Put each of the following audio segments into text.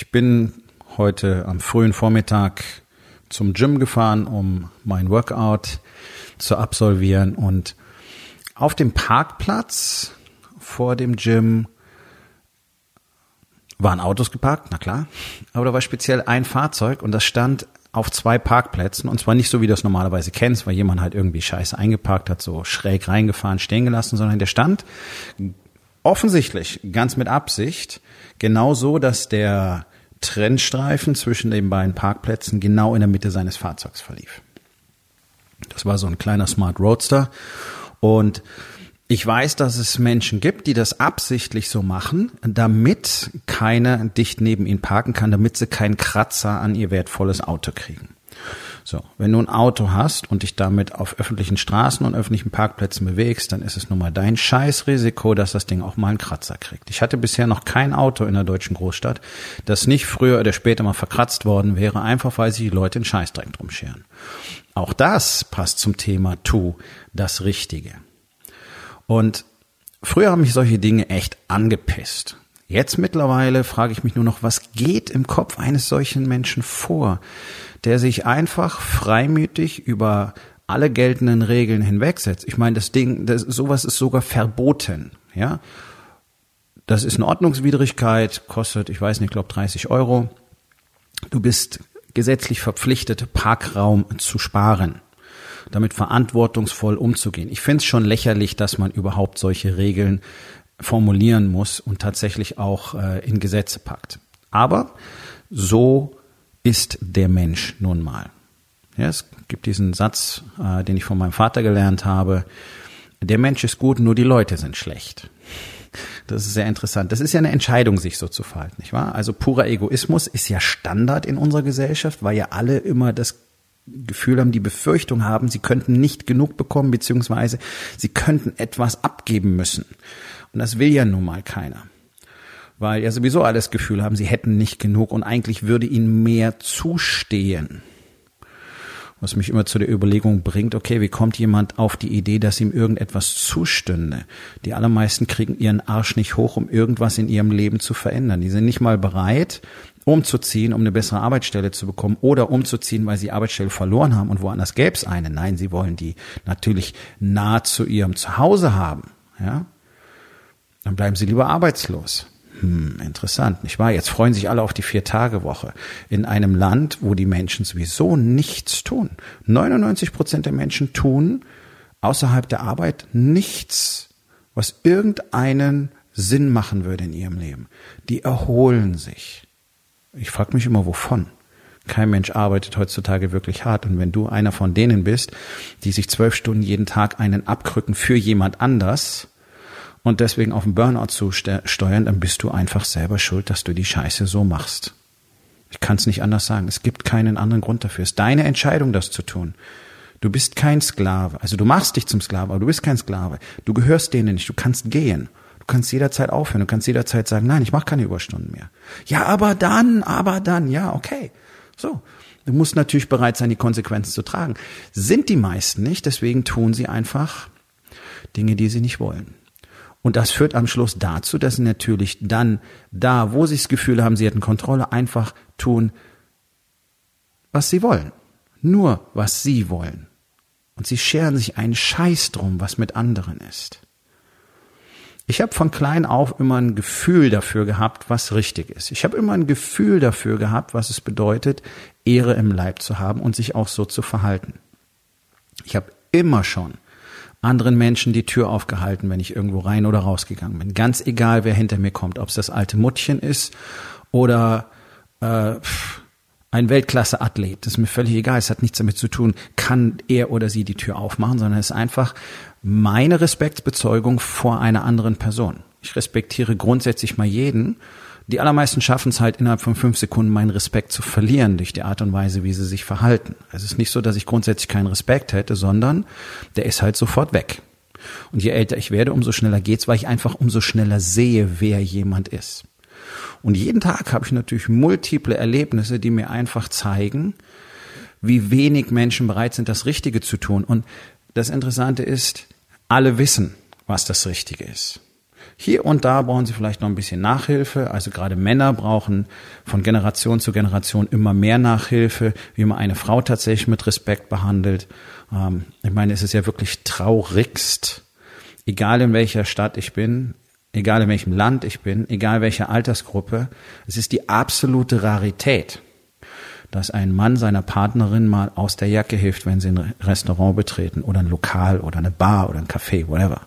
Ich bin heute am frühen Vormittag zum Gym gefahren, um mein Workout zu absolvieren. Und auf dem Parkplatz vor dem Gym waren Autos geparkt, na klar, aber da war speziell ein Fahrzeug und das stand auf zwei Parkplätzen. Und zwar nicht so, wie du das normalerweise kennst, weil jemand halt irgendwie scheiße eingeparkt hat, so schräg reingefahren, stehen gelassen, sondern der stand offensichtlich ganz mit Absicht genau so, dass der Trennstreifen zwischen den beiden Parkplätzen genau in der Mitte seines Fahrzeugs verlief. Das war so ein kleiner Smart Roadster und ich weiß, dass es Menschen gibt, die das absichtlich so machen, damit keiner dicht neben ihnen parken kann, damit sie keinen Kratzer an ihr wertvolles Auto kriegen. So, wenn du ein Auto hast und dich damit auf öffentlichen Straßen und öffentlichen Parkplätzen bewegst, dann ist es nun mal dein Scheißrisiko, dass das Ding auch mal einen Kratzer kriegt. Ich hatte bisher noch kein Auto in der deutschen Großstadt, das nicht früher oder später mal verkratzt worden wäre, einfach weil sich die Leute in Scheißdreck drum scheren. Auch das passt zum Thema Tu das Richtige. Und früher haben mich solche Dinge echt angepisst. Jetzt mittlerweile frage ich mich nur noch, was geht im Kopf eines solchen Menschen vor? Der sich einfach freimütig über alle geltenden Regeln hinwegsetzt. Ich meine, das Ding, das, sowas ist sogar verboten, ja. Das ist eine Ordnungswidrigkeit, kostet, ich weiß nicht, ich glaube 30 Euro. Du bist gesetzlich verpflichtet, Parkraum zu sparen, damit verantwortungsvoll umzugehen. Ich finde es schon lächerlich, dass man überhaupt solche Regeln formulieren muss und tatsächlich auch äh, in Gesetze packt. Aber so ist der Mensch nun mal. Ja, es gibt diesen Satz, äh, den ich von meinem Vater gelernt habe. Der Mensch ist gut, nur die Leute sind schlecht. Das ist sehr interessant. Das ist ja eine Entscheidung, sich so zu verhalten, nicht wahr? Also purer Egoismus ist ja Standard in unserer Gesellschaft, weil ja alle immer das Gefühl haben, die Befürchtung haben, sie könnten nicht genug bekommen, beziehungsweise sie könnten etwas abgeben müssen. Und das will ja nun mal keiner weil ja sowieso alles Gefühl haben, sie hätten nicht genug und eigentlich würde ihnen mehr zustehen. Was mich immer zu der Überlegung bringt, okay, wie kommt jemand auf die Idee, dass ihm irgendetwas zustünde? Die allermeisten kriegen ihren Arsch nicht hoch, um irgendwas in ihrem Leben zu verändern. Die sind nicht mal bereit, umzuziehen, um eine bessere Arbeitsstelle zu bekommen oder umzuziehen, weil sie Arbeitsstelle verloren haben und woanders gäbe es eine. Nein, sie wollen die natürlich nah zu ihrem Zuhause haben. Ja? Dann bleiben sie lieber arbeitslos. Hm, interessant, nicht wahr? Jetzt freuen sich alle auf die Vier-Tage-Woche in einem Land, wo die Menschen sowieso nichts tun. 99 Prozent der Menschen tun außerhalb der Arbeit nichts, was irgendeinen Sinn machen würde in ihrem Leben. Die erholen sich. Ich frage mich immer, wovon? Kein Mensch arbeitet heutzutage wirklich hart. Und wenn du einer von denen bist, die sich zwölf Stunden jeden Tag einen abkrücken für jemand anders, und deswegen auf den Burnout zu steuern, dann bist du einfach selber schuld, dass du die Scheiße so machst. Ich kann es nicht anders sagen. Es gibt keinen anderen Grund dafür. Es ist deine Entscheidung, das zu tun. Du bist kein Sklave. Also du machst dich zum Sklave, aber du bist kein Sklave. Du gehörst denen nicht. Du kannst gehen. Du kannst jederzeit aufhören. Du kannst jederzeit sagen, nein, ich mache keine Überstunden mehr. Ja, aber dann, aber dann, ja, okay. So. Du musst natürlich bereit sein, die Konsequenzen zu tragen. Sind die meisten nicht, deswegen tun sie einfach Dinge, die sie nicht wollen. Und das führt am Schluss dazu, dass sie natürlich dann da, wo sie das Gefühl haben, sie hätten Kontrolle, einfach tun, was sie wollen. Nur, was sie wollen. Und sie scheren sich einen Scheiß drum, was mit anderen ist. Ich habe von klein auf immer ein Gefühl dafür gehabt, was richtig ist. Ich habe immer ein Gefühl dafür gehabt, was es bedeutet, Ehre im Leib zu haben und sich auch so zu verhalten. Ich habe immer schon anderen Menschen die Tür aufgehalten, wenn ich irgendwo rein oder rausgegangen bin. Ganz egal, wer hinter mir kommt, ob es das alte Muttchen ist oder äh, ein Weltklasse-Athlet, das ist mir völlig egal, es hat nichts damit zu tun, kann er oder sie die Tür aufmachen, sondern es ist einfach meine Respektsbezeugung vor einer anderen Person. Ich respektiere grundsätzlich mal jeden. Die allermeisten schaffen es halt innerhalb von fünf Sekunden meinen Respekt zu verlieren durch die Art und Weise, wie sie sich verhalten. Es ist nicht so, dass ich grundsätzlich keinen Respekt hätte, sondern der ist halt sofort weg. Und je älter ich werde, umso schneller geht's, weil ich einfach umso schneller sehe, wer jemand ist. Und jeden Tag habe ich natürlich multiple Erlebnisse, die mir einfach zeigen, wie wenig Menschen bereit sind, das Richtige zu tun. Und das Interessante ist, alle wissen, was das Richtige ist. Hier und da brauchen sie vielleicht noch ein bisschen Nachhilfe. Also gerade Männer brauchen von Generation zu Generation immer mehr Nachhilfe, wie man eine Frau tatsächlich mit Respekt behandelt. Ähm, ich meine, es ist ja wirklich traurigst, egal in welcher Stadt ich bin, egal in welchem Land ich bin, egal welche Altersgruppe, es ist die absolute Rarität, dass ein Mann seiner Partnerin mal aus der Jacke hilft, wenn sie ein Restaurant betreten oder ein Lokal oder eine Bar oder ein Café, whatever.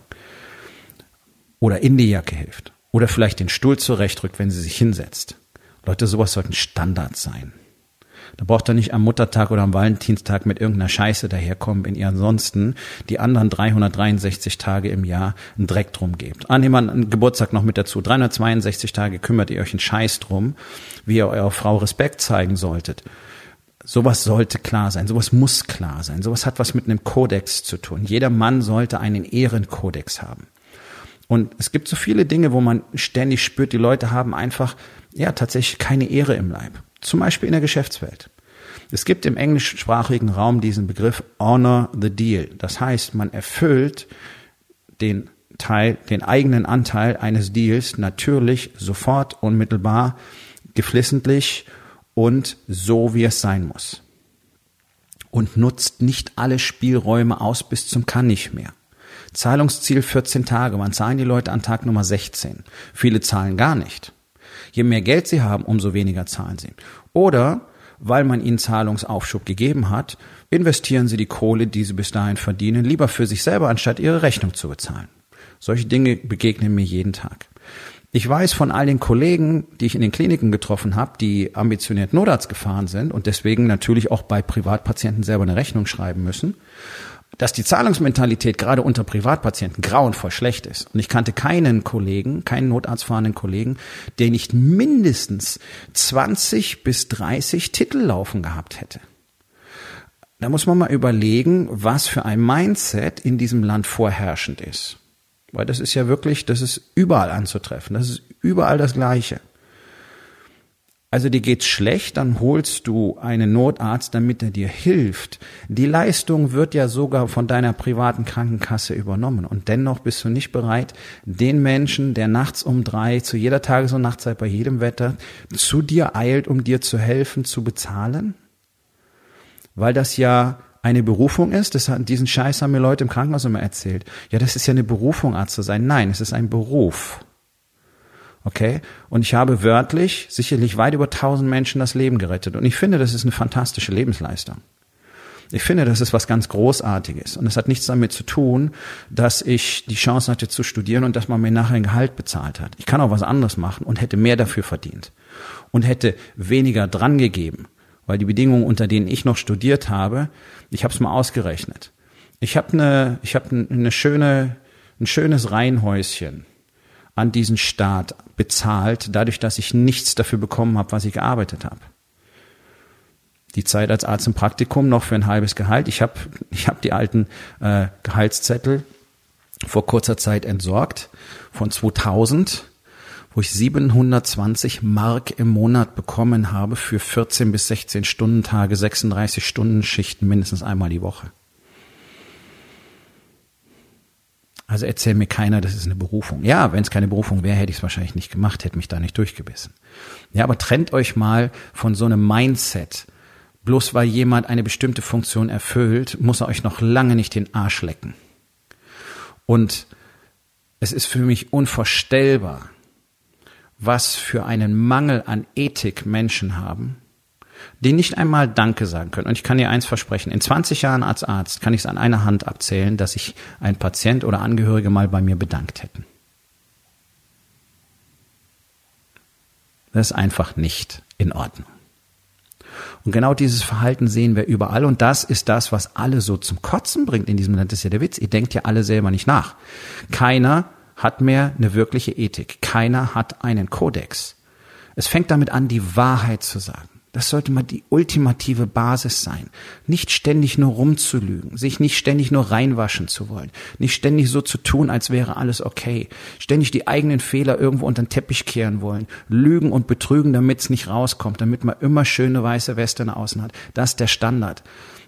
Oder in die Jacke hilft. Oder vielleicht den Stuhl zurechtrückt, wenn sie sich hinsetzt. Leute, sowas sollten Standard sein. Da braucht er nicht am Muttertag oder am Valentinstag mit irgendeiner Scheiße daherkommen, wenn ihr ansonsten die anderen 363 Tage im Jahr einen Dreck drum gebt. Ah, nehmen wir einen Geburtstag noch mit dazu. 362 Tage kümmert ihr euch einen Scheiß drum, wie ihr eurer Frau Respekt zeigen solltet. Sowas sollte klar sein, sowas muss klar sein, sowas hat was mit einem Kodex zu tun. Jeder Mann sollte einen Ehrenkodex haben. Und es gibt so viele Dinge, wo man ständig spürt, die Leute haben einfach, ja, tatsächlich keine Ehre im Leib. Zum Beispiel in der Geschäftswelt. Es gibt im englischsprachigen Raum diesen Begriff Honor the Deal. Das heißt, man erfüllt den Teil, den eigenen Anteil eines Deals natürlich sofort, unmittelbar, geflissentlich und so, wie es sein muss. Und nutzt nicht alle Spielräume aus bis zum kann nicht mehr. Zahlungsziel 14 Tage. Wann zahlen die Leute an Tag Nummer 16? Viele zahlen gar nicht. Je mehr Geld sie haben, umso weniger zahlen sie. Oder weil man ihnen Zahlungsaufschub gegeben hat, investieren sie die Kohle, die sie bis dahin verdienen, lieber für sich selber, anstatt ihre Rechnung zu bezahlen. Solche Dinge begegnen mir jeden Tag. Ich weiß von all den Kollegen, die ich in den Kliniken getroffen habe, die ambitioniert Notarzt gefahren sind und deswegen natürlich auch bei Privatpatienten selber eine Rechnung schreiben müssen dass die Zahlungsmentalität gerade unter Privatpatienten grauenvoll schlecht ist. Und ich kannte keinen Kollegen, keinen notarztfahrenden Kollegen, der nicht mindestens 20 bis 30 Titel laufen gehabt hätte. Da muss man mal überlegen, was für ein Mindset in diesem Land vorherrschend ist. Weil das ist ja wirklich, das ist überall anzutreffen. Das ist überall das Gleiche. Also dir geht's schlecht, dann holst du einen Notarzt, damit er dir hilft. Die Leistung wird ja sogar von deiner privaten Krankenkasse übernommen. Und dennoch bist du nicht bereit, den Menschen, der nachts um drei, zu jeder Tages- und Nachtzeit, bei jedem Wetter, zu dir eilt, um dir zu helfen, zu bezahlen? Weil das ja eine Berufung ist, das, diesen Scheiß haben mir Leute im Krankenhaus immer erzählt. Ja, das ist ja eine Berufung, Arzt zu sein. Nein, es ist ein Beruf. Okay? Und ich habe wörtlich sicherlich weit über tausend Menschen das Leben gerettet. Und ich finde, das ist eine fantastische Lebensleistung. Ich finde, das ist was ganz Großartiges. Und es hat nichts damit zu tun, dass ich die Chance hatte zu studieren und dass man mir nachher ein Gehalt bezahlt hat. Ich kann auch was anderes machen und hätte mehr dafür verdient. Und hätte weniger dran gegeben. Weil die Bedingungen, unter denen ich noch studiert habe, ich habe es mal ausgerechnet. Ich habe eine, ich habe eine schöne, ein schönes Reihenhäuschen an diesen Staat bezahlt, dadurch, dass ich nichts dafür bekommen habe, was ich gearbeitet habe. Die Zeit als Arzt im Praktikum noch für ein halbes Gehalt. Ich habe ich hab die alten äh, Gehaltszettel vor kurzer Zeit entsorgt von 2000, wo ich 720 Mark im Monat bekommen habe für 14 bis 16 Stunden Tage, 36 Stunden Schichten mindestens einmal die Woche. Also erzähl mir keiner, das ist eine Berufung. Ja, wenn es keine Berufung wäre, hätte ich es wahrscheinlich nicht gemacht, hätte mich da nicht durchgebissen. Ja, aber trennt euch mal von so einem Mindset. Bloß weil jemand eine bestimmte Funktion erfüllt, muss er euch noch lange nicht den Arsch lecken. Und es ist für mich unvorstellbar, was für einen Mangel an Ethik Menschen haben, die nicht einmal Danke sagen können. Und ich kann dir eins versprechen, in 20 Jahren als Arzt kann ich es an einer Hand abzählen, dass sich ein Patient oder Angehörige mal bei mir bedankt hätten. Das ist einfach nicht in Ordnung. Und genau dieses Verhalten sehen wir überall. Und das ist das, was alle so zum Kotzen bringt in diesem Land. Das ist ja der Witz. Ihr denkt ja alle selber nicht nach. Keiner hat mehr eine wirkliche Ethik. Keiner hat einen Kodex. Es fängt damit an, die Wahrheit zu sagen. Das sollte mal die ultimative Basis sein. Nicht ständig nur rumzulügen, sich nicht ständig nur reinwaschen zu wollen, nicht ständig so zu tun, als wäre alles okay, ständig die eigenen Fehler irgendwo unter den Teppich kehren wollen, lügen und betrügen, damit es nicht rauskommt, damit man immer schöne weiße Weste nach außen hat. Das ist der Standard.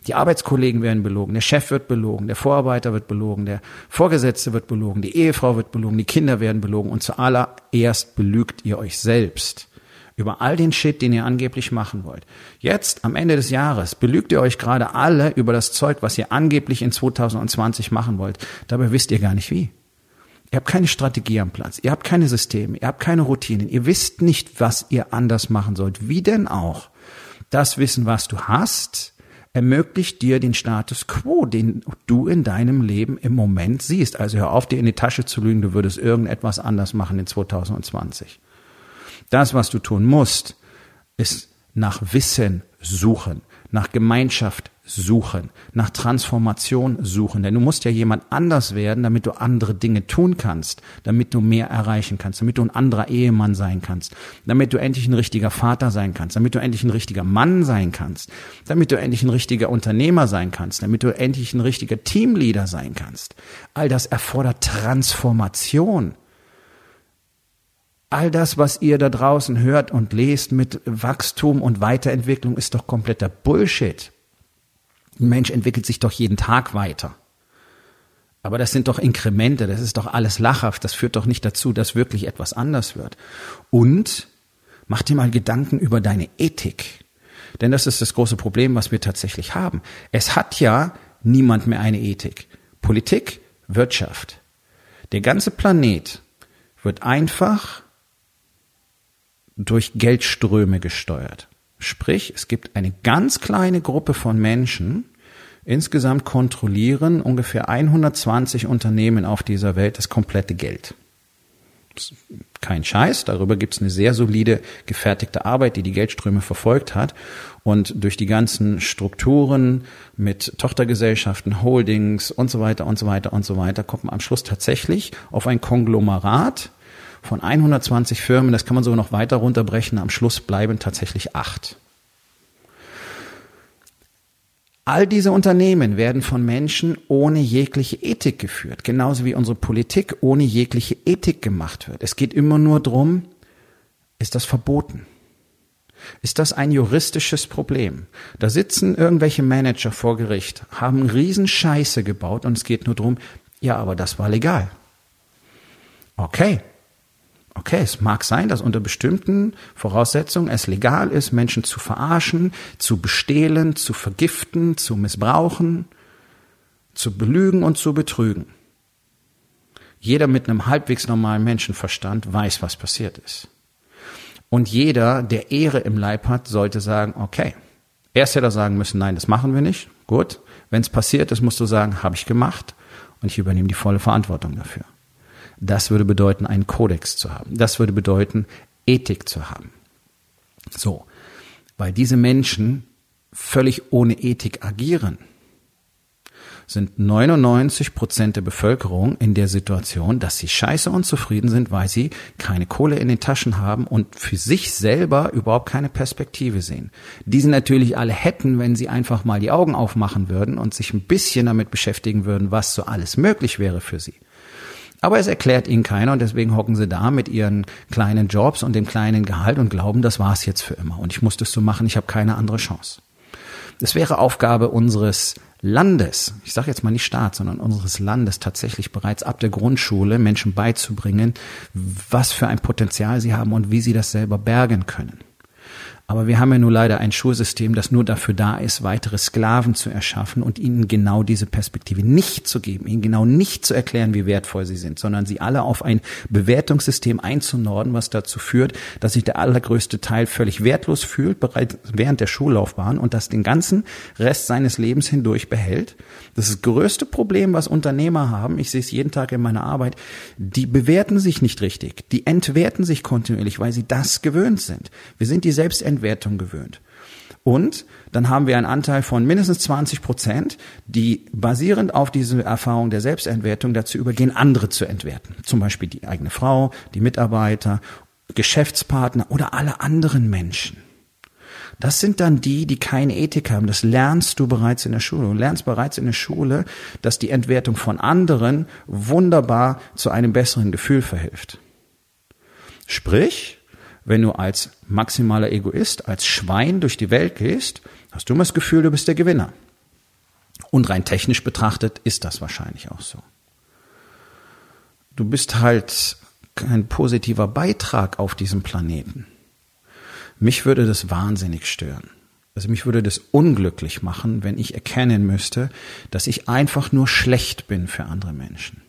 Die Arbeitskollegen werden belogen, der Chef wird belogen, der Vorarbeiter wird belogen, der Vorgesetzte wird belogen, die Ehefrau wird belogen, die Kinder werden belogen und zuallererst belügt ihr euch selbst über all den Shit, den ihr angeblich machen wollt. Jetzt, am Ende des Jahres, belügt ihr euch gerade alle über das Zeug, was ihr angeblich in 2020 machen wollt. Dabei wisst ihr gar nicht wie. Ihr habt keine Strategie am Platz, ihr habt keine Systeme, ihr habt keine Routinen, ihr wisst nicht, was ihr anders machen sollt. Wie denn auch? Das Wissen, was du hast, ermöglicht dir den Status quo, den du in deinem Leben im Moment siehst. Also hör auf, dir in die Tasche zu lügen, du würdest irgendetwas anders machen in 2020. Das, was du tun musst, ist nach Wissen suchen, nach Gemeinschaft suchen, nach Transformation suchen. Denn du musst ja jemand anders werden, damit du andere Dinge tun kannst, damit du mehr erreichen kannst, damit du ein anderer Ehemann sein kannst, damit du endlich ein richtiger Vater sein kannst, damit du endlich ein richtiger Mann sein kannst, damit du endlich ein richtiger Unternehmer sein kannst, damit du endlich ein richtiger Teamleader sein kannst. All das erfordert Transformation. All das, was ihr da draußen hört und lest mit Wachstum und Weiterentwicklung, ist doch kompletter Bullshit. Ein Mensch entwickelt sich doch jeden Tag weiter. Aber das sind doch Inkremente, das ist doch alles lachhaft, das führt doch nicht dazu, dass wirklich etwas anders wird. Und mach dir mal Gedanken über deine Ethik. Denn das ist das große Problem, was wir tatsächlich haben. Es hat ja niemand mehr eine Ethik. Politik, Wirtschaft. Der ganze Planet wird einfach durch Geldströme gesteuert. Sprich, es gibt eine ganz kleine Gruppe von Menschen, insgesamt kontrollieren ungefähr 120 Unternehmen auf dieser Welt das komplette Geld. Kein Scheiß, darüber gibt es eine sehr solide gefertigte Arbeit, die die Geldströme verfolgt hat. Und durch die ganzen Strukturen mit Tochtergesellschaften, Holdings und so weiter und so weiter und so weiter kommt man am Schluss tatsächlich auf ein Konglomerat, von 120 Firmen, das kann man sogar noch weiter runterbrechen, am Schluss bleiben tatsächlich acht. All diese Unternehmen werden von Menschen ohne jegliche Ethik geführt, genauso wie unsere Politik ohne jegliche Ethik gemacht wird. Es geht immer nur drum, ist das verboten? Ist das ein juristisches Problem? Da sitzen irgendwelche Manager vor Gericht, haben Riesenscheiße gebaut und es geht nur drum, ja, aber das war legal. Okay, Okay, es mag sein, dass unter bestimmten Voraussetzungen es legal ist, Menschen zu verarschen, zu bestehlen, zu vergiften, zu missbrauchen, zu belügen und zu betrügen. Jeder mit einem halbwegs normalen Menschenverstand weiß, was passiert ist. Und jeder, der Ehre im Leib hat, sollte sagen, okay. Erst hätte er sagen müssen, nein, das machen wir nicht. Gut. Wenn es passiert ist, musst du sagen, habe ich gemacht und ich übernehme die volle Verantwortung dafür. Das würde bedeuten, einen Kodex zu haben. Das würde bedeuten, Ethik zu haben. So, weil diese Menschen völlig ohne Ethik agieren, sind 99 Prozent der Bevölkerung in der Situation, dass sie scheiße unzufrieden sind, weil sie keine Kohle in den Taschen haben und für sich selber überhaupt keine Perspektive sehen. Diese natürlich alle hätten, wenn sie einfach mal die Augen aufmachen würden und sich ein bisschen damit beschäftigen würden, was so alles möglich wäre für sie. Aber es erklärt ihnen keiner und deswegen hocken sie da mit ihren kleinen Jobs und dem kleinen Gehalt und glauben, das war's jetzt für immer. Und ich muss das so machen, ich habe keine andere Chance. Es wäre Aufgabe unseres Landes, ich sage jetzt mal nicht Staat, sondern unseres Landes tatsächlich bereits ab der Grundschule Menschen beizubringen, was für ein Potenzial sie haben und wie sie das selber bergen können. Aber wir haben ja nur leider ein Schulsystem, das nur dafür da ist, weitere Sklaven zu erschaffen und ihnen genau diese Perspektive nicht zu geben, ihnen genau nicht zu erklären, wie wertvoll sie sind, sondern sie alle auf ein Bewertungssystem einzunorden, was dazu führt, dass sich der allergrößte Teil völlig wertlos fühlt, bereits während der Schullaufbahn und das den ganzen Rest seines Lebens hindurch behält. Das größte Problem, was Unternehmer haben. Ich sehe es jeden Tag in meiner Arbeit. Die bewerten sich nicht richtig. Die entwerten sich kontinuierlich, weil sie das gewöhnt sind. Wir sind die Selbstentwertung gewöhnt. Und dann haben wir einen Anteil von mindestens 20 Prozent, die basierend auf diese Erfahrung der Selbstentwertung dazu übergehen, andere zu entwerten. Zum Beispiel die eigene Frau, die Mitarbeiter, Geschäftspartner oder alle anderen Menschen. Das sind dann die, die keine Ethik haben. Das lernst du bereits in der Schule. Du lernst bereits in der Schule, dass die Entwertung von anderen wunderbar zu einem besseren Gefühl verhilft. Sprich, wenn du als maximaler Egoist, als Schwein durch die Welt gehst, hast du immer das Gefühl, du bist der Gewinner. Und rein technisch betrachtet ist das wahrscheinlich auch so. Du bist halt kein positiver Beitrag auf diesem Planeten. Mich würde das wahnsinnig stören. Also mich würde das unglücklich machen, wenn ich erkennen müsste, dass ich einfach nur schlecht bin für andere Menschen.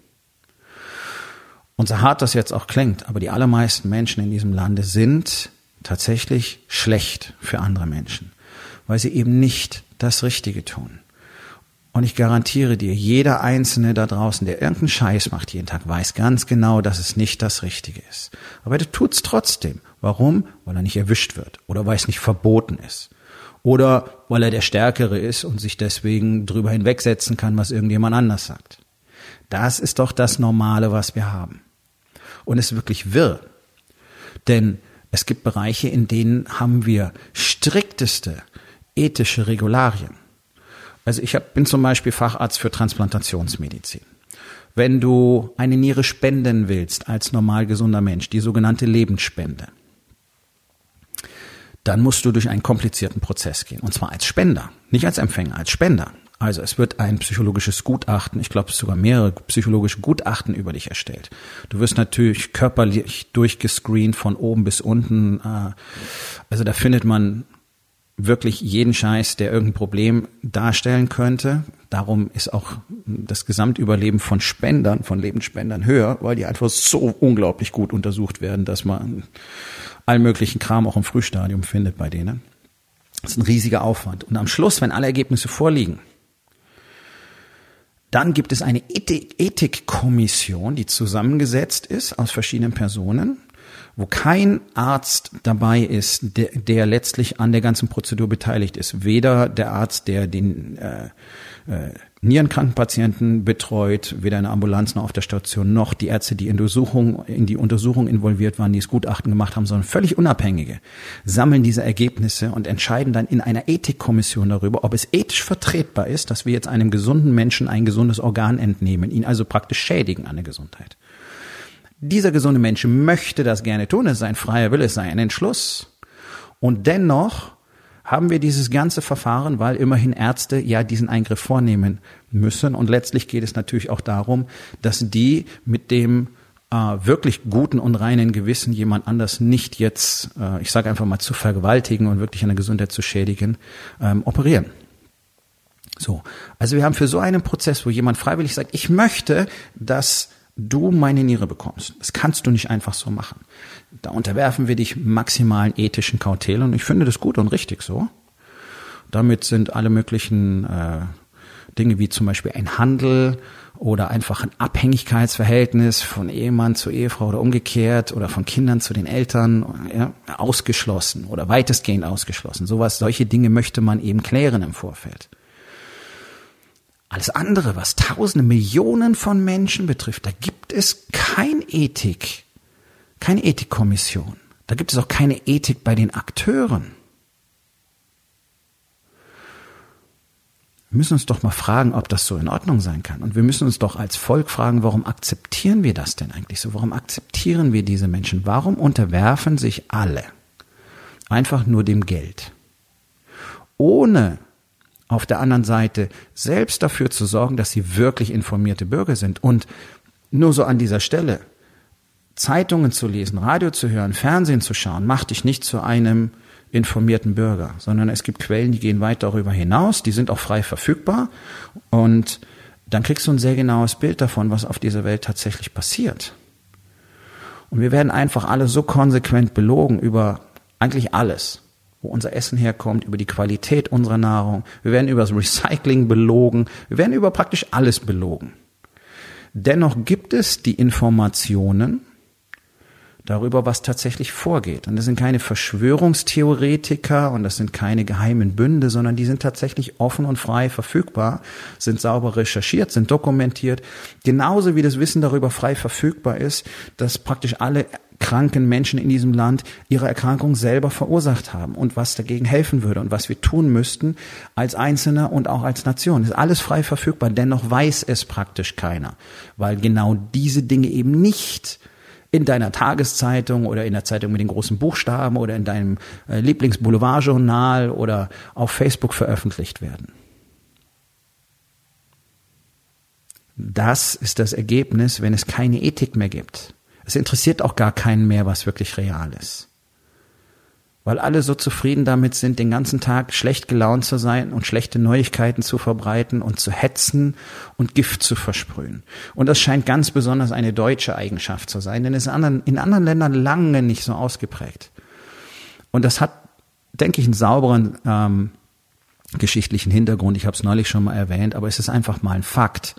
Und so hart das jetzt auch klingt, aber die allermeisten Menschen in diesem Lande sind tatsächlich schlecht für andere Menschen, weil sie eben nicht das Richtige tun. Und ich garantiere dir, jeder Einzelne da draußen, der irgendeinen Scheiß macht jeden Tag, weiß ganz genau, dass es nicht das Richtige ist. Aber der tut's trotzdem. Warum? Weil er nicht erwischt wird oder weil es nicht verboten ist. Oder weil er der Stärkere ist und sich deswegen drüber hinwegsetzen kann, was irgendjemand anders sagt. Das ist doch das Normale, was wir haben. Und es ist wirklich wirr. Denn es gibt Bereiche, in denen haben wir strikteste ethische Regularien. Also ich hab, bin zum Beispiel Facharzt für Transplantationsmedizin. Wenn du eine Niere spenden willst als normal gesunder Mensch, die sogenannte Lebensspende, dann musst du durch einen komplizierten Prozess gehen. Und zwar als Spender, nicht als Empfänger, als Spender. Also es wird ein psychologisches Gutachten, ich glaube sogar mehrere psychologische Gutachten über dich erstellt. Du wirst natürlich körperlich durchgescreent von oben bis unten. Äh, also da findet man wirklich jeden Scheiß, der irgendein Problem darstellen könnte. Darum ist auch das Gesamtüberleben von Spendern, von Lebensspendern höher, weil die einfach so unglaublich gut untersucht werden, dass man allen möglichen Kram auch im Frühstadium findet bei denen. Das ist ein riesiger Aufwand. Und am Schluss, wenn alle Ergebnisse vorliegen, dann gibt es eine Ethik Ethikkommission, die zusammengesetzt ist aus verschiedenen Personen, wo kein Arzt dabei ist, der, der letztlich an der ganzen Prozedur beteiligt ist. Weder der Arzt, der den äh, äh, nierenkranken Patienten betreut, weder in der Ambulanz noch auf der Station, noch die Ärzte, die in, Untersuchung, in die Untersuchung involviert waren, die das Gutachten gemacht haben, sondern völlig Unabhängige, sammeln diese Ergebnisse und entscheiden dann in einer Ethikkommission darüber, ob es ethisch vertretbar ist, dass wir jetzt einem gesunden Menschen ein gesundes Organ entnehmen, ihn also praktisch schädigen an der Gesundheit. Dieser gesunde Mensch möchte das gerne tun, es ist ein freier Wille, es sei ein Entschluss. Und dennoch haben wir dieses ganze Verfahren, weil immerhin Ärzte ja diesen Eingriff vornehmen müssen. Und letztlich geht es natürlich auch darum, dass die mit dem äh, wirklich guten und reinen Gewissen jemand anders nicht jetzt, äh, ich sage einfach mal, zu vergewaltigen und wirklich an der Gesundheit zu schädigen, ähm, operieren. So, also wir haben für so einen Prozess, wo jemand freiwillig sagt, ich möchte, dass du meine Niere bekommst. Das kannst du nicht einfach so machen. Da unterwerfen wir dich maximalen ethischen Kautelen und ich finde das gut und richtig so. Damit sind alle möglichen äh, Dinge wie zum Beispiel ein Handel oder einfach ein Abhängigkeitsverhältnis von Ehemann zu Ehefrau oder umgekehrt oder von Kindern zu den Eltern ja, ausgeschlossen oder weitestgehend ausgeschlossen. Sowas, solche Dinge möchte man eben klären im Vorfeld. Alles andere, was tausende Millionen von Menschen betrifft, da gibt es kein Ethik, keine Ethikkommission. Da gibt es auch keine Ethik bei den Akteuren. Wir müssen uns doch mal fragen, ob das so in Ordnung sein kann. Und wir müssen uns doch als Volk fragen, warum akzeptieren wir das denn eigentlich so? Warum akzeptieren wir diese Menschen? Warum unterwerfen sich alle einfach nur dem Geld? Ohne auf der anderen Seite selbst dafür zu sorgen, dass sie wirklich informierte Bürger sind. Und nur so an dieser Stelle, Zeitungen zu lesen, Radio zu hören, Fernsehen zu schauen, macht dich nicht zu einem informierten Bürger, sondern es gibt Quellen, die gehen weit darüber hinaus, die sind auch frei verfügbar und dann kriegst du ein sehr genaues Bild davon, was auf dieser Welt tatsächlich passiert. Und wir werden einfach alle so konsequent belogen über eigentlich alles wo unser Essen herkommt, über die Qualität unserer Nahrung. Wir werden über das Recycling belogen. Wir werden über praktisch alles belogen. Dennoch gibt es die Informationen, darüber, was tatsächlich vorgeht. Und das sind keine Verschwörungstheoretiker und das sind keine geheimen Bünde, sondern die sind tatsächlich offen und frei verfügbar, sind sauber recherchiert, sind dokumentiert. Genauso wie das Wissen darüber frei verfügbar ist, dass praktisch alle kranken Menschen in diesem Land ihre Erkrankung selber verursacht haben und was dagegen helfen würde und was wir tun müssten als Einzelne und auch als Nation. Ist alles frei verfügbar, dennoch weiß es praktisch keiner, weil genau diese Dinge eben nicht in deiner Tageszeitung oder in der Zeitung mit den großen Buchstaben oder in deinem äh, Lieblingsboulevardjournal oder auf Facebook veröffentlicht werden. Das ist das Ergebnis, wenn es keine Ethik mehr gibt. Es interessiert auch gar keinen mehr, was wirklich real ist weil alle so zufrieden damit sind, den ganzen Tag schlecht gelaunt zu sein und schlechte Neuigkeiten zu verbreiten und zu hetzen und Gift zu versprühen. Und das scheint ganz besonders eine deutsche Eigenschaft zu sein, denn es ist in anderen, in anderen Ländern lange nicht so ausgeprägt. Und das hat, denke ich, einen sauberen ähm, geschichtlichen Hintergrund. Ich habe es neulich schon mal erwähnt, aber es ist einfach mal ein Fakt,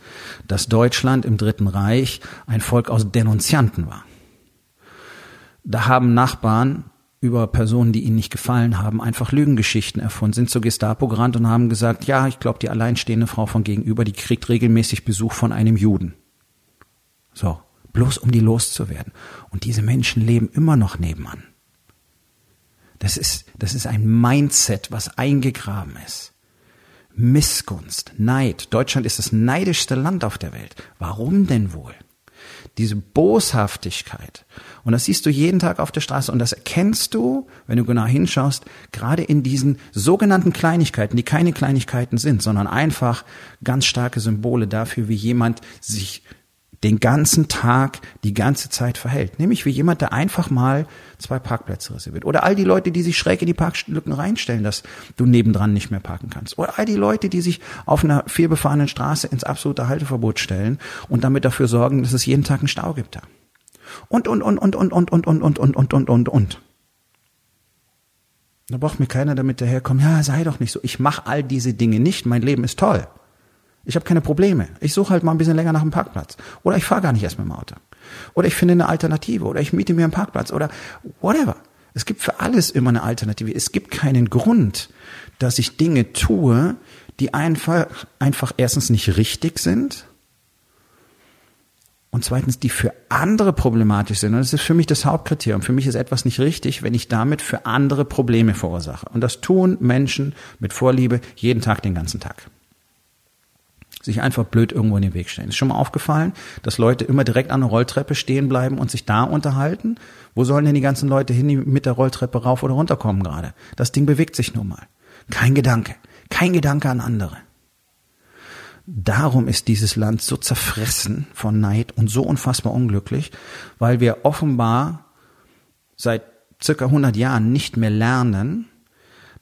dass Deutschland im Dritten Reich ein Volk aus Denunzianten war. Da haben Nachbarn über Personen, die ihnen nicht gefallen haben, einfach Lügengeschichten erfunden, sind zur Gestapo gerannt und haben gesagt, ja, ich glaube, die alleinstehende Frau von gegenüber, die kriegt regelmäßig Besuch von einem Juden. So, bloß um die loszuwerden. Und diese Menschen leben immer noch nebenan. Das ist, das ist ein Mindset, was eingegraben ist. Missgunst, Neid. Deutschland ist das neidischste Land auf der Welt. Warum denn wohl? Diese Boshaftigkeit und das siehst du jeden Tag auf der Straße und das erkennst du, wenn du genau hinschaust, gerade in diesen sogenannten Kleinigkeiten, die keine Kleinigkeiten sind, sondern einfach ganz starke Symbole dafür, wie jemand sich den ganzen Tag, die ganze Zeit verhält. Nämlich wie jemand, der einfach mal zwei Parkplätze reserviert. Oder all die Leute, die sich schräg in die Parklücken reinstellen, dass du nebendran nicht mehr parken kannst. Oder all die Leute, die sich auf einer vielbefahrenen Straße ins absolute Halteverbot stellen und damit dafür sorgen, dass es jeden Tag einen Stau gibt da und, und, und, und, und, und, und, und, und, und, und, und, und, und. Da braucht mir keiner damit daherkommen, ja, sei doch nicht so. Ich mache all diese Dinge nicht, mein Leben ist toll. Ich habe keine Probleme. Ich suche halt mal ein bisschen länger nach einem Parkplatz. Oder ich fahre gar nicht erst mit dem Auto. Oder ich finde eine Alternative. Oder ich miete mir einen Parkplatz. Oder whatever. Es gibt für alles immer eine Alternative. Es gibt keinen Grund, dass ich Dinge tue, die einfach, einfach erstens nicht richtig sind und zweitens, die für andere problematisch sind. Und das ist für mich das Hauptkriterium. Für mich ist etwas nicht richtig, wenn ich damit für andere Probleme verursache. Und das tun Menschen mit Vorliebe jeden Tag, den ganzen Tag. Sich einfach blöd irgendwo in den Weg stellen. Ist schon mal aufgefallen, dass Leute immer direkt an der Rolltreppe stehen bleiben und sich da unterhalten? Wo sollen denn die ganzen Leute hin, die mit der Rolltreppe rauf oder runter kommen gerade? Das Ding bewegt sich nun mal. Kein Gedanke. Kein Gedanke an andere. Darum ist dieses Land so zerfressen von Neid und so unfassbar unglücklich, weil wir offenbar seit circa 100 Jahren nicht mehr lernen,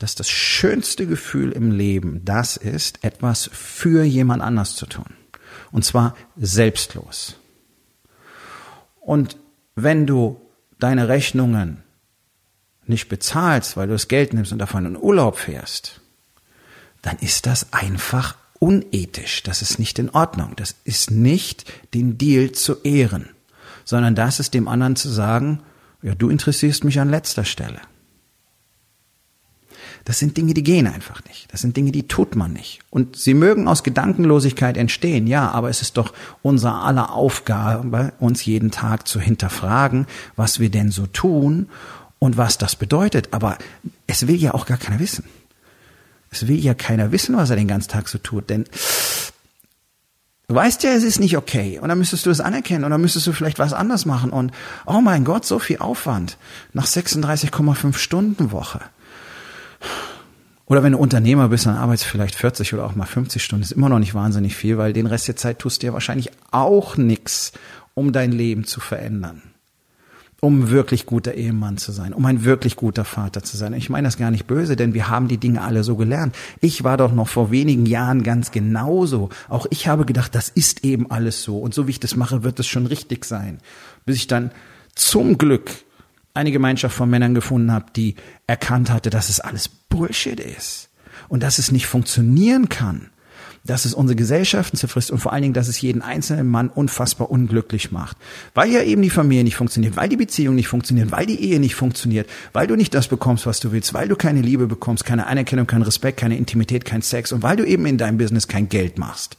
dass das schönste Gefühl im Leben das ist, etwas für jemand anders zu tun. Und zwar selbstlos. Und wenn du deine Rechnungen nicht bezahlst, weil du das Geld nimmst und davon in Urlaub fährst, dann ist das einfach unethisch, das ist nicht in Ordnung, das ist nicht den Deal zu ehren, sondern das ist dem anderen zu sagen, ja, du interessierst mich an letzter Stelle. Das sind Dinge, die gehen einfach nicht. Das sind Dinge, die tut man nicht. Und sie mögen aus Gedankenlosigkeit entstehen, ja, aber es ist doch unser aller Aufgabe, uns jeden Tag zu hinterfragen, was wir denn so tun und was das bedeutet. Aber es will ja auch gar keiner wissen. Es will ja keiner wissen, was er den ganzen Tag so tut, denn du weißt ja, es ist nicht okay. Und dann müsstest du es anerkennen und dann müsstest du vielleicht was anders machen. Und oh mein Gott, so viel Aufwand nach 36,5 Stunden Woche. Oder wenn du Unternehmer bist, dann arbeitest du vielleicht 40 oder auch mal 50 Stunden. Ist immer noch nicht wahnsinnig viel, weil den Rest der Zeit tust du ja wahrscheinlich auch nichts, um dein Leben zu verändern um wirklich guter Ehemann zu sein, um ein wirklich guter Vater zu sein. Ich meine das gar nicht böse, denn wir haben die Dinge alle so gelernt. Ich war doch noch vor wenigen Jahren ganz genauso. Auch ich habe gedacht, das ist eben alles so. Und so wie ich das mache, wird es schon richtig sein. Bis ich dann zum Glück eine Gemeinschaft von Männern gefunden habe, die erkannt hatte, dass es alles Bullshit ist. Und dass es nicht funktionieren kann dass es unsere Gesellschaften zerfrisst und vor allen Dingen, dass es jeden einzelnen Mann unfassbar unglücklich macht. Weil ja eben die Familie nicht funktioniert, weil die Beziehung nicht funktioniert, weil die Ehe nicht funktioniert, weil du nicht das bekommst, was du willst, weil du keine Liebe bekommst, keine Anerkennung, keinen Respekt, keine Intimität, kein Sex und weil du eben in deinem Business kein Geld machst.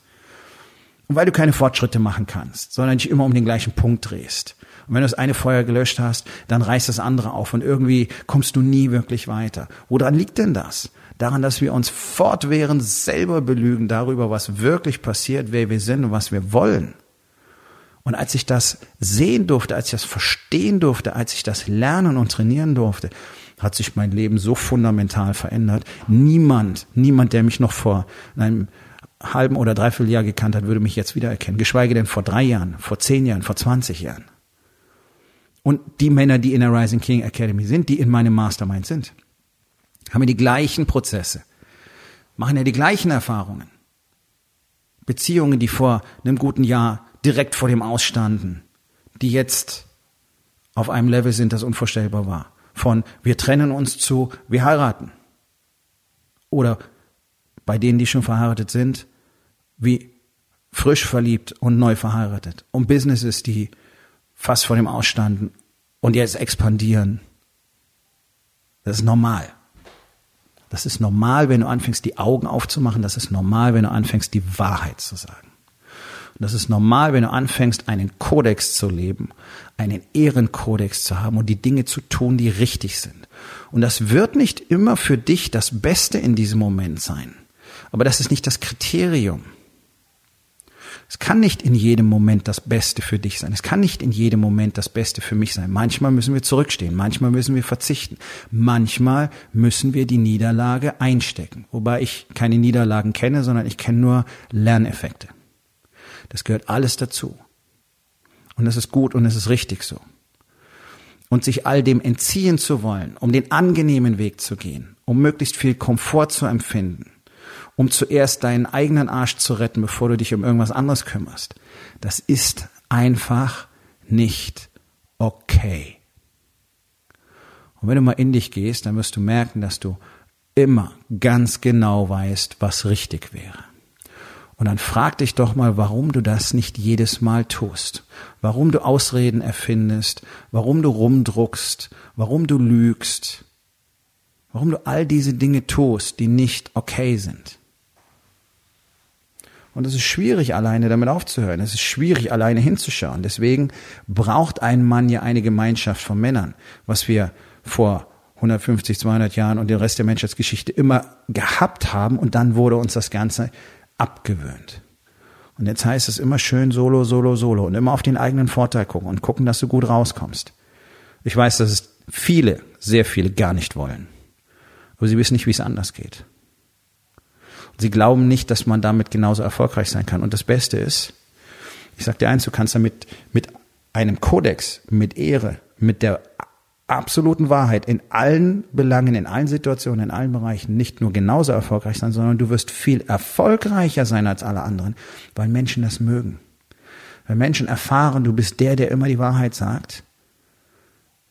Und weil du keine Fortschritte machen kannst, sondern dich immer um den gleichen Punkt drehst. Und wenn du das eine Feuer gelöscht hast, dann reißt das andere auf und irgendwie kommst du nie wirklich weiter. Woran liegt denn das? daran, dass wir uns fortwährend selber belügen darüber, was wirklich passiert, wer wir sind und was wir wollen. Und als ich das sehen durfte, als ich das verstehen durfte, als ich das lernen und trainieren durfte, hat sich mein Leben so fundamental verändert. Niemand, niemand, der mich noch vor einem halben oder dreiviertel Jahr gekannt hat, würde mich jetzt wiedererkennen. Geschweige denn vor drei Jahren, vor zehn Jahren, vor 20 Jahren. Und die Männer, die in der Rising King Academy sind, die in meinem Mastermind sind haben wir die gleichen Prozesse, machen ja die gleichen Erfahrungen. Beziehungen, die vor einem guten Jahr direkt vor dem Ausstanden, die jetzt auf einem Level sind, das unvorstellbar war. Von wir trennen uns zu wir heiraten. Oder bei denen, die schon verheiratet sind, wie frisch verliebt und neu verheiratet. Und Businesses, die fast vor dem Ausstanden und jetzt expandieren. Das ist normal. Das ist normal, wenn du anfängst, die Augen aufzumachen. Das ist normal, wenn du anfängst, die Wahrheit zu sagen. Und das ist normal, wenn du anfängst, einen Kodex zu leben, einen Ehrenkodex zu haben und die Dinge zu tun, die richtig sind. Und das wird nicht immer für dich das Beste in diesem Moment sein. Aber das ist nicht das Kriterium. Es kann nicht in jedem Moment das Beste für dich sein. Es kann nicht in jedem Moment das Beste für mich sein. Manchmal müssen wir zurückstehen. Manchmal müssen wir verzichten. Manchmal müssen wir die Niederlage einstecken. Wobei ich keine Niederlagen kenne, sondern ich kenne nur Lerneffekte. Das gehört alles dazu. Und das ist gut und es ist richtig so. Und sich all dem entziehen zu wollen, um den angenehmen Weg zu gehen, um möglichst viel Komfort zu empfinden, um zuerst deinen eigenen Arsch zu retten, bevor du dich um irgendwas anderes kümmerst. Das ist einfach nicht okay. Und wenn du mal in dich gehst, dann wirst du merken, dass du immer ganz genau weißt, was richtig wäre. Und dann frag dich doch mal, warum du das nicht jedes Mal tust. Warum du Ausreden erfindest, warum du rumdruckst, warum du lügst, warum du all diese Dinge tust, die nicht okay sind. Und es ist schwierig, alleine damit aufzuhören. Es ist schwierig, alleine hinzuschauen. Deswegen braucht ein Mann ja eine Gemeinschaft von Männern, was wir vor 150, 200 Jahren und den Rest der Menschheitsgeschichte immer gehabt haben. Und dann wurde uns das Ganze abgewöhnt. Und jetzt heißt es immer schön solo, solo, solo und immer auf den eigenen Vorteil gucken und gucken, dass du gut rauskommst. Ich weiß, dass es viele, sehr viele gar nicht wollen. Aber sie wissen nicht, wie es anders geht. Sie glauben nicht, dass man damit genauso erfolgreich sein kann. Und das Beste ist, ich sag dir eins, du kannst damit mit einem Kodex, mit Ehre, mit der absoluten Wahrheit in allen Belangen, in allen Situationen, in allen Bereichen nicht nur genauso erfolgreich sein, sondern du wirst viel erfolgreicher sein als alle anderen, weil Menschen das mögen. Wenn Menschen erfahren, du bist der, der immer die Wahrheit sagt,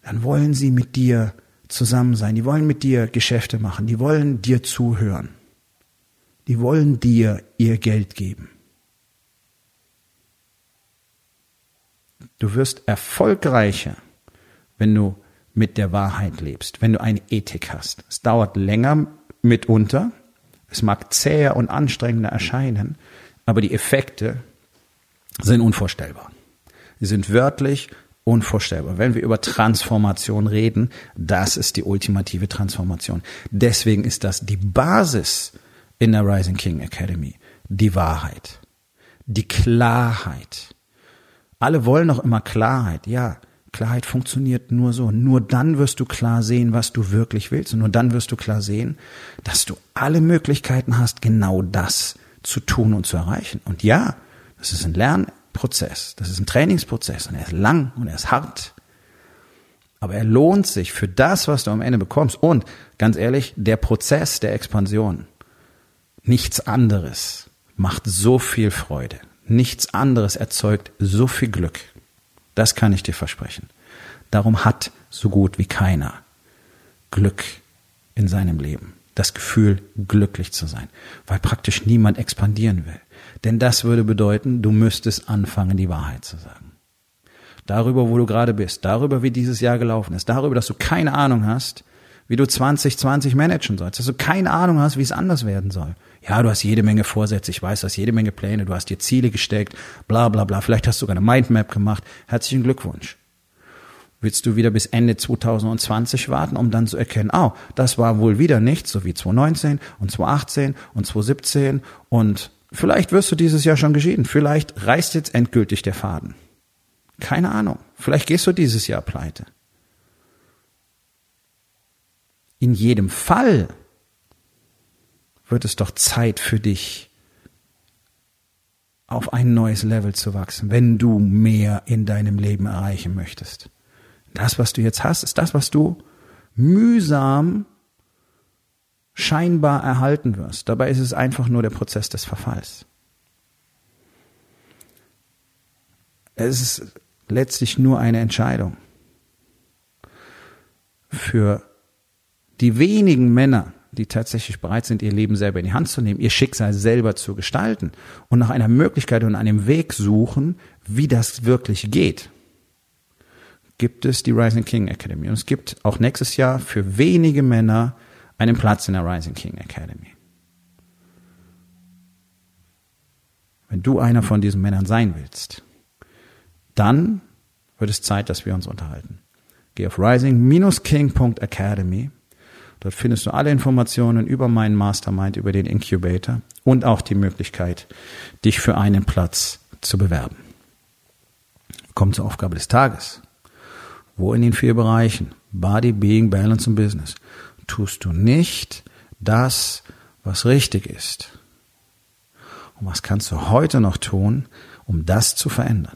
dann wollen sie mit dir zusammen sein, die wollen mit dir Geschäfte machen, die wollen dir zuhören die wollen dir ihr Geld geben. Du wirst erfolgreicher, wenn du mit der Wahrheit lebst, wenn du eine Ethik hast. Es dauert länger mitunter, es mag zäher und anstrengender erscheinen, aber die Effekte sind unvorstellbar. Sie sind wörtlich unvorstellbar. Wenn wir über Transformation reden, das ist die ultimative Transformation. Deswegen ist das die Basis in der Rising King Academy. Die Wahrheit. Die Klarheit. Alle wollen doch immer Klarheit. Ja, Klarheit funktioniert nur so. Nur dann wirst du klar sehen, was du wirklich willst. Und nur dann wirst du klar sehen, dass du alle Möglichkeiten hast, genau das zu tun und zu erreichen. Und ja, das ist ein Lernprozess. Das ist ein Trainingsprozess. Und er ist lang und er ist hart. Aber er lohnt sich für das, was du am Ende bekommst. Und ganz ehrlich, der Prozess der Expansion Nichts anderes macht so viel Freude. Nichts anderes erzeugt so viel Glück. Das kann ich dir versprechen. Darum hat so gut wie keiner Glück in seinem Leben. das Gefühl, glücklich zu sein, weil praktisch niemand expandieren will. Denn das würde bedeuten, du müsstest anfangen, die Wahrheit zu sagen. Darüber, wo du gerade bist, darüber, wie dieses Jahr gelaufen ist, darüber, dass du keine Ahnung hast, wie du 2020 managen sollst, dass du keine Ahnung hast, wie es anders werden soll. Ja, du hast jede Menge Vorsätze, ich weiß, du hast jede Menge Pläne, du hast dir Ziele gesteckt, bla bla bla, vielleicht hast du sogar eine Mindmap gemacht. Herzlichen Glückwunsch. Willst du wieder bis Ende 2020 warten, um dann zu erkennen, oh, das war wohl wieder nichts, so wie 2019 und 2018 und 2017 und vielleicht wirst du dieses Jahr schon geschieden, vielleicht reißt jetzt endgültig der Faden. Keine Ahnung, vielleicht gehst du dieses Jahr pleite. In jedem Fall wird es doch Zeit für dich, auf ein neues Level zu wachsen, wenn du mehr in deinem Leben erreichen möchtest. Das, was du jetzt hast, ist das, was du mühsam scheinbar erhalten wirst. Dabei ist es einfach nur der Prozess des Verfalls. Es ist letztlich nur eine Entscheidung. Für die wenigen Männer, die tatsächlich bereit sind, ihr Leben selber in die Hand zu nehmen, ihr Schicksal selber zu gestalten und nach einer Möglichkeit und einem Weg suchen, wie das wirklich geht gibt es die Rising King Academy. Und es gibt auch nächstes Jahr für wenige Männer einen Platz in der Rising King Academy. Wenn du einer von diesen Männern sein willst, dann wird es Zeit, dass wir uns unterhalten. Geh auf rising-king.academy. Dort findest du alle Informationen über meinen Mastermind, über den Incubator und auch die Möglichkeit, dich für einen Platz zu bewerben. Kommt zur Aufgabe des Tages. Wo in den vier Bereichen Body, Being, Balance und Business tust du nicht das, was richtig ist? Und was kannst du heute noch tun, um das zu verändern?